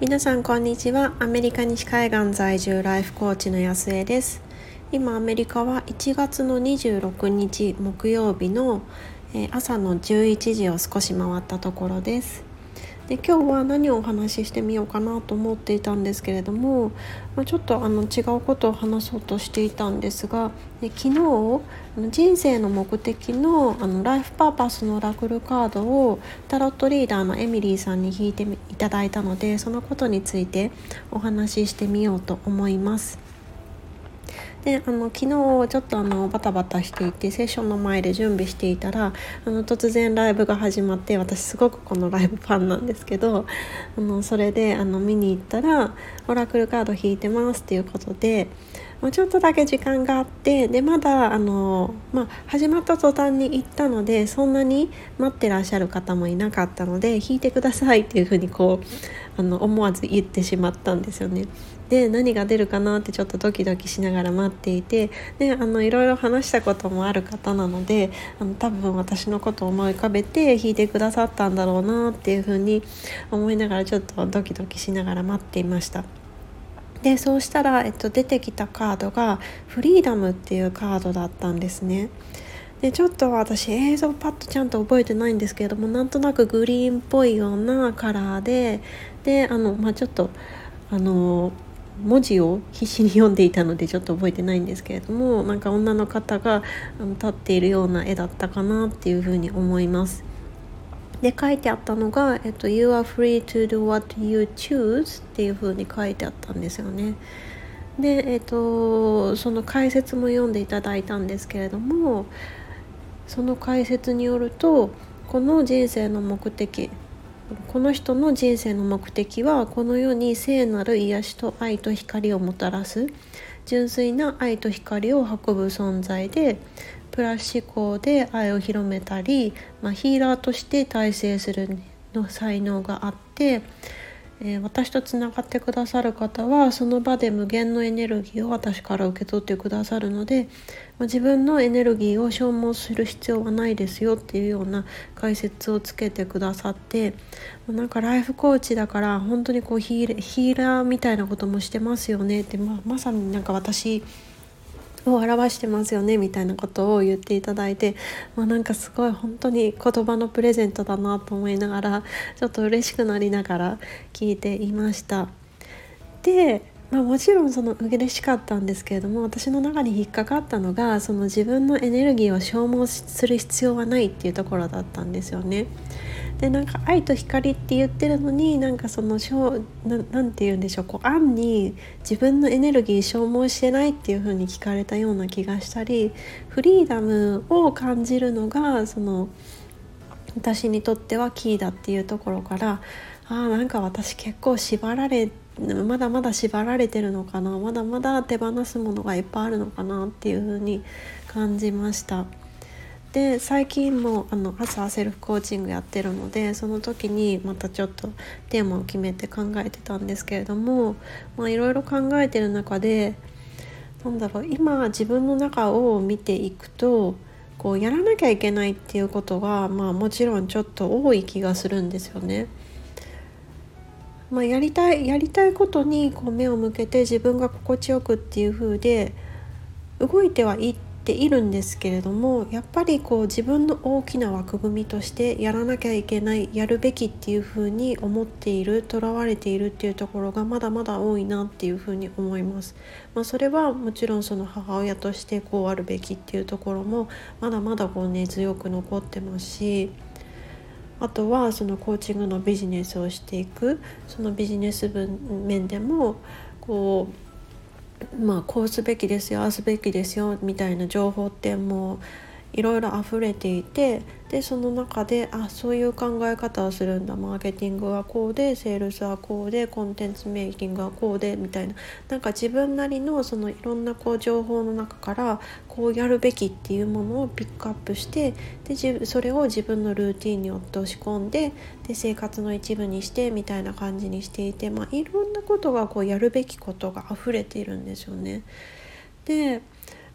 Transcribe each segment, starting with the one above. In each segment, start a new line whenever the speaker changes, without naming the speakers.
皆さんこんにちは。アメリカ西海岸在住ライフコーチの安江です。今アメリカは1月の26日木曜日の朝の11時を少し回ったところです。で今日は何をお話ししてみようかなと思っていたんですけれども、まあ、ちょっとあの違うことを話そうとしていたんですがで昨日人生の目的のあのライフパーパスのラクルカードをタロットリーダーのエミリーさんに引いていただいたのでそのことについてお話ししてみようと思います。であの昨日ちょっとあのバタバタしていてセッションの前で準備していたらあの突然ライブが始まって私すごくこのライブファンなんですけどあのそれであの見に行ったら「オラクルカード引いてます」っていうことで。もうちょっとだけ時間があってでまだあの、まあ、始まった途端に行ったのでそんなに待ってらっしゃる方もいなかったので弾いてくださいっていうふうにこうあの思わず言ってしまったんですよね。で何が出るかなってちょっとドキドキしながら待っていてであのいろいろ話したこともある方なのであの多分私のことを思い浮かべて弾いてくださったんだろうなっていうふうに思いながらちょっとドキドキしながら待っていました。でそうしたら、えっと、出てきたカードが「フリーダム」っていうカードだったんですね。でちょっと私映像パッとちゃんと覚えてないんですけれどもなんとなくグリーンっぽいようなカラーでであの、まあ、ちょっとあの文字を必死に読んでいたのでちょっと覚えてないんですけれどもなんか女の方が立っているような絵だったかなっていうふうに思います。で書いてあったのが、えっと「You are free to do what you choose」っていうふうに書いてあったんですよね。で、えっと、その解説も読んでいただいたんですけれどもその解説によるとこの人生の目的この人の人生の目的はこの世に聖なる癒しと愛と光をもたらす純粋な愛と光を運ぶ存在でプラス思考で愛を広めたり、まあ、ヒーラーとして大成するの才能があってえー、私とつながってくださる方はその場で無限のエネルギーを私から受け取ってくださるので、まあ、自分のエネルギーを消耗する必要はないですよっていうような解説をつけてくださって、まあ、なんかライフコーチだから本当にこうヒーラーみたいなこともしてますよねって、まあ、まさになんか私を表してますよねみたいなことを言っていただいて、まあ、なんかすごい本当に言葉のプレゼントだなと思いながらちょっと嬉しくなりながら聞いていました。でまあ、もちろんその嬉しかったんですけれども私の中に引っかかったのがその自分のエネルギーを消耗する必要はないっていうところだったんですよね。でなんか愛と光って言ってるのになんかそのしょななんて言うんでしょうこう暗に自分のエネルギー消耗してないっていう風に聞かれたような気がしたりフリーダムを感じるのがその私にとってはキーだっていうところからあーなんか私結構縛られてまだまだ縛られてるのかなまだまだ手放すものがいっぱいあるのかなっていう風に感じました。で最近もあの朝セルフコーチングやってるのでその時にまたちょっとテーマを決めて考えてたんですけれどもいろいろ考えてる中でなんだろう今自分の中を見ていくとこうやらなきゃいけないっていうことが、まあ、もちろんちょっと多い気がするんですよね。まあ、やりたいやりたいことにこう目を向けて自分が心地よくっていう風で動いてはいっているんですけれどもやっぱりこう自分の大きな枠組みとしてやらなきゃいけないやるべきっていうふうに思っているとらわれているっていうところがまだまだ多いなっていうふうに思います。まあ、それはもちろんその母親としてこうあるべきっていうところもまだまだこう根強く残ってますし。あとはそのコーチングのビジネスをしていくそのビジネス面でもこうまあこうすべきですよああすべきですよみたいな情報ってもういろいろ溢れていてでその中であそういう考え方をするんだマーケティングはこうでセールスはこうでコンテンツメイキングはこうでみたいななんか自分なりのそのいろんなこう情報の中からこうやるべきっていうものをピックアップしてでそれを自分のルーティンに落とし込んでで生活の一部にしてみたいな感じにしていて、まあ、いろんなことがこうやるべきことが溢れているんですよね。で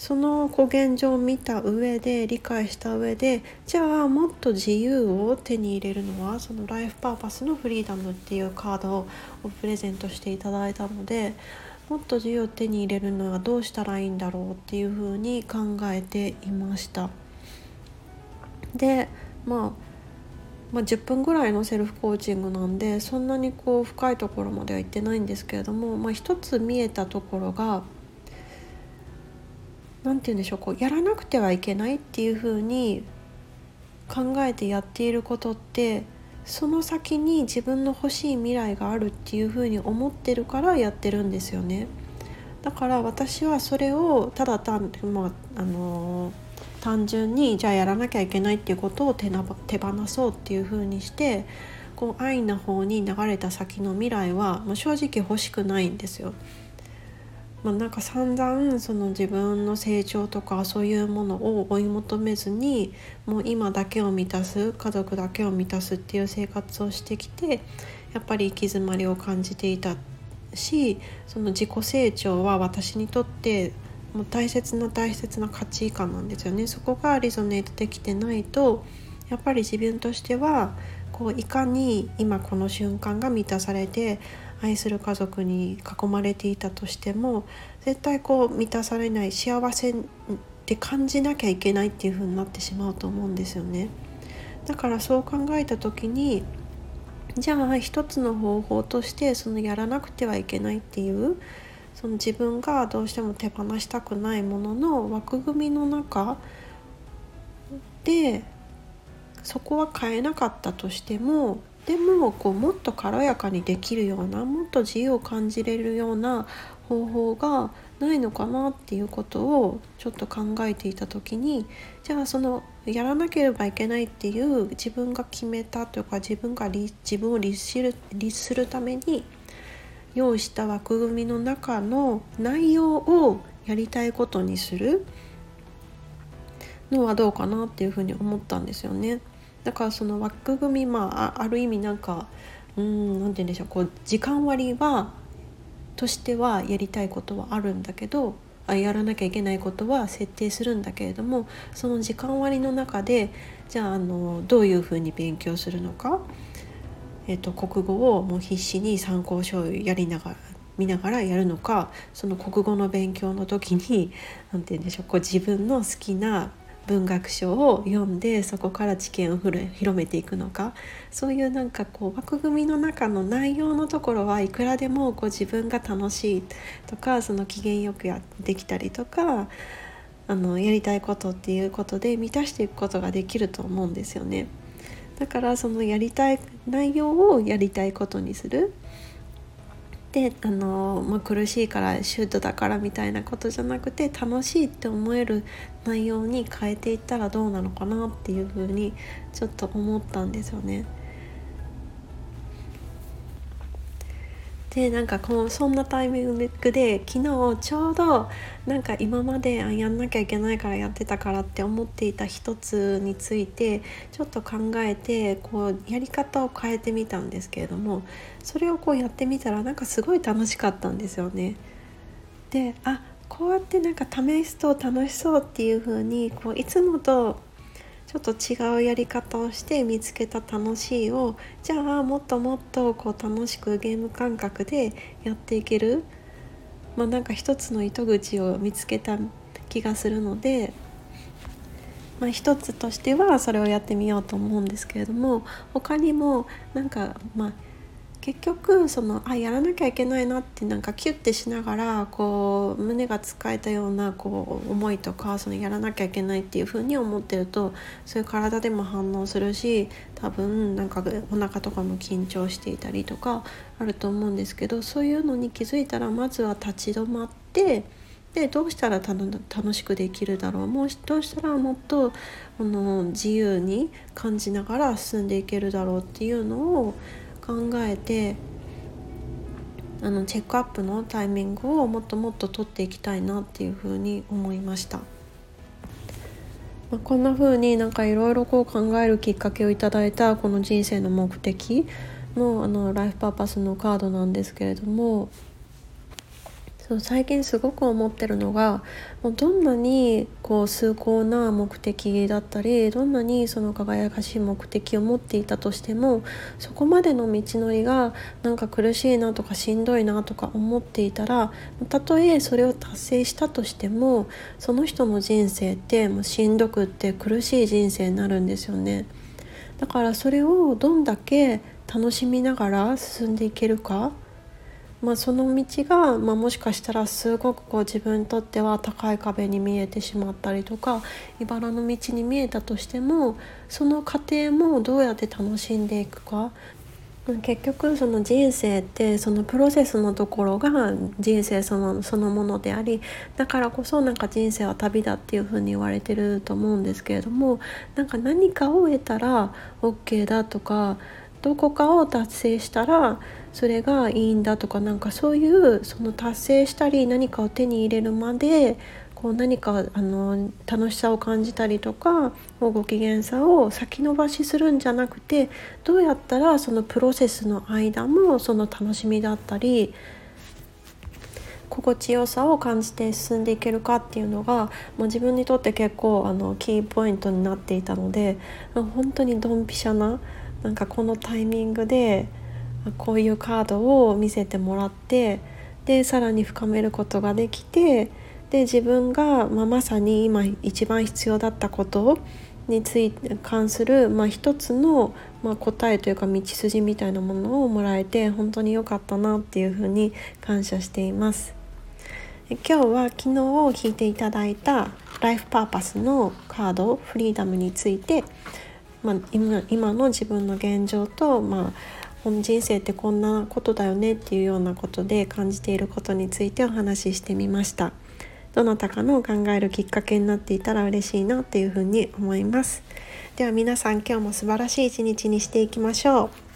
その現状を見た上で理解した上でじゃあもっと自由を手に入れるのはそのライフパーパスのフリーダムっていうカードをプレゼントしていただいたのでもっと自由を手に入れるのはどうしたらいいんだろうっていうふうに考えていました。で、まあ、まあ10分ぐらいのセルフコーチングなんでそんなにこう深いところまでは行ってないんですけれども、まあ、一つ見えたところが何て言うんでしょうこうやらなくてはいけないっていうふうに考えてやっていることってその先に自分の欲しい未来があるっていうふうに思ってるからやってるんですよね。だから私はそれをただ単,、まあ、あの単純にじゃあやらなきゃいけないっていうことを手手放そうっていうふうにしてこう愛の方に流れた先の未来は、まあ、正直欲しくないんですよ。まあ、なんか散々その自分の成長とかそういうものを追い求めずにもう今だけを満たす家族だけを満たすっていう生活をしてきてやっぱり行き詰まりを感じていたしその自己成長は私にとってもう大切な大切な価値観なんですよね。そこがリゾネートできてないとやっぱり自分としてはこういかに今この瞬間が満たされて愛する家族に囲まれていたとしても絶対こう満たされない幸せって感じなきゃいけないっていう風になってしまうと思うんですよね。だからそう考えた時にじゃあ一つの方法としてそのやらなくてはいけないっていうその自分がどうしても手放したくないものの枠組みの中でそこは変えなかったとしてもでもこうもっと軽やかにできるようなもっと自由を感じれるような方法がないのかなっていうことをちょっと考えていた時にじゃあそのやらなければいけないっていう自分が決めたというか自分が自分を律する律するために用意した枠組みの中の内容をやりたいことにするのはどうかなっていうふうに思ったんですよね。だからその枠組みまあある意味なんかうん何て言うんでしょうこう時間割はとしてはやりたいことはあるんだけどあやらなきゃいけないことは設定するんだけれどもその時間割の中でじゃああのどういうふうに勉強するのか、えーと、国語をもう必死に参考書をやりながら見ながらやるのかその国語の勉強の時に何て言うんでしょうこう自分の好きな文学書を読んでそこから知見を広めていくのかそういうなんかこう枠組みの中の内容のところはいくらでもこう自分が楽しいとかその機嫌よくやできたりとかあのやりたいことっていうことで満たしていくことができると思うんですよね。だからそのやりたい内容をやりたいことにするであの、まあ、苦しいからシュートだからみたいなことじゃなくて楽しいって思える内容に変えていったらどうなのかなっていうふうにちょっと思ったんですよね。でなんかこうそんなタイミングで昨日ちょうどなんか今までやんなきゃいけないからやってたからって思っていた一つについてちょっと考えてこうやり方を変えてみたんですけれどもそれをこうやってみたらなんかすごい楽しかったんですよね。であこうやってなんか試すと楽しそうっていう風にこういつもとちょっと違うやり方をして見つけた楽しいをじゃあもっともっとこう楽しくゲーム感覚でやっていける？まあなんか一つの糸口を見つけた気がするので、まあ、一つとしてはそれをやってみようと思うんですけれども他にもなんかまあ結局そのあやらなきゃいけないなってなんかキュッてしながらこう胸が使えたようなこう思いとかそのやらなきゃいけないっていう風に思ってるとそういう体でも反応するし多分なんかお腹とかも緊張していたりとかあると思うんですけどそういうのに気づいたらまずは立ち止まってでどうしたら楽しくできるだろう。もうどうしたらもっとこの自由に感じながら進んでいけるだろうっていうのを考えてあのチェックアップのタイミングをもっともっと取っていきたいなっていうふうに思いました。まあ、こんな風になんかいろいろこう考えるきっかけをいただいたこの人生の目的のあのライフパーパスのカードなんですけれどもそう最近すごく思ってるのがもうどんなにこう崇高な目的だったりどんなにその輝かしい目的を持っていたとしてもそこまでの道のりがなんか苦しいなとかしんどいなとか思っていたらたとえそれを達成したとしてもその人の人生ってもうしんどくって苦しい人生になるんですよね。だからそれをどんだけ楽しみながら進んでいけるかまあ、その道が、まあ、もしかしたらすごくこう自分にとっては高い壁に見えてしまったりとか茨の道に見えたとしてもその過程もどうやって楽しんでいくか。結局その人生ってそのプロセスのところが人生そのそのものでありだからこそなんか人生は旅だっていうふうに言われてると思うんですけれどもなんか何かを得たら OK だとかどこかを達成したらそれがいいんだとかなんかそういうその達成したり何かを手に入れるまでこう何かあの楽しさを感じたりとかご機嫌さを先延ばしするんじゃなくてどうやったらそのプロセスの間もその楽しみだったり心地よさを感じて進んでいけるかっていうのが、まあ、自分にとって結構あのキーポイントになっていたので本当にドンピシャななんかこのタイミングでこういうカードを見せてもらってでさらに深めることができてで自分が、まあ、まさに今一番必要だったことについて関する、まあ、一つの、まあ、答えというか道筋みたいなものをもらえて本当に良かったなっていうふうに感謝しています。今日は昨日引いていただいたライフパーパスのカードフリーダムについてまあ、今今の自分の現状と、まあ、人生ってこんなことだよねっていうようなことで感じていることについてお話ししてみました。どなたかの考えるきっかけになっていたら嬉しいなっていうふうに思います。では皆さん今日も素晴らしい一日にしていきましょう。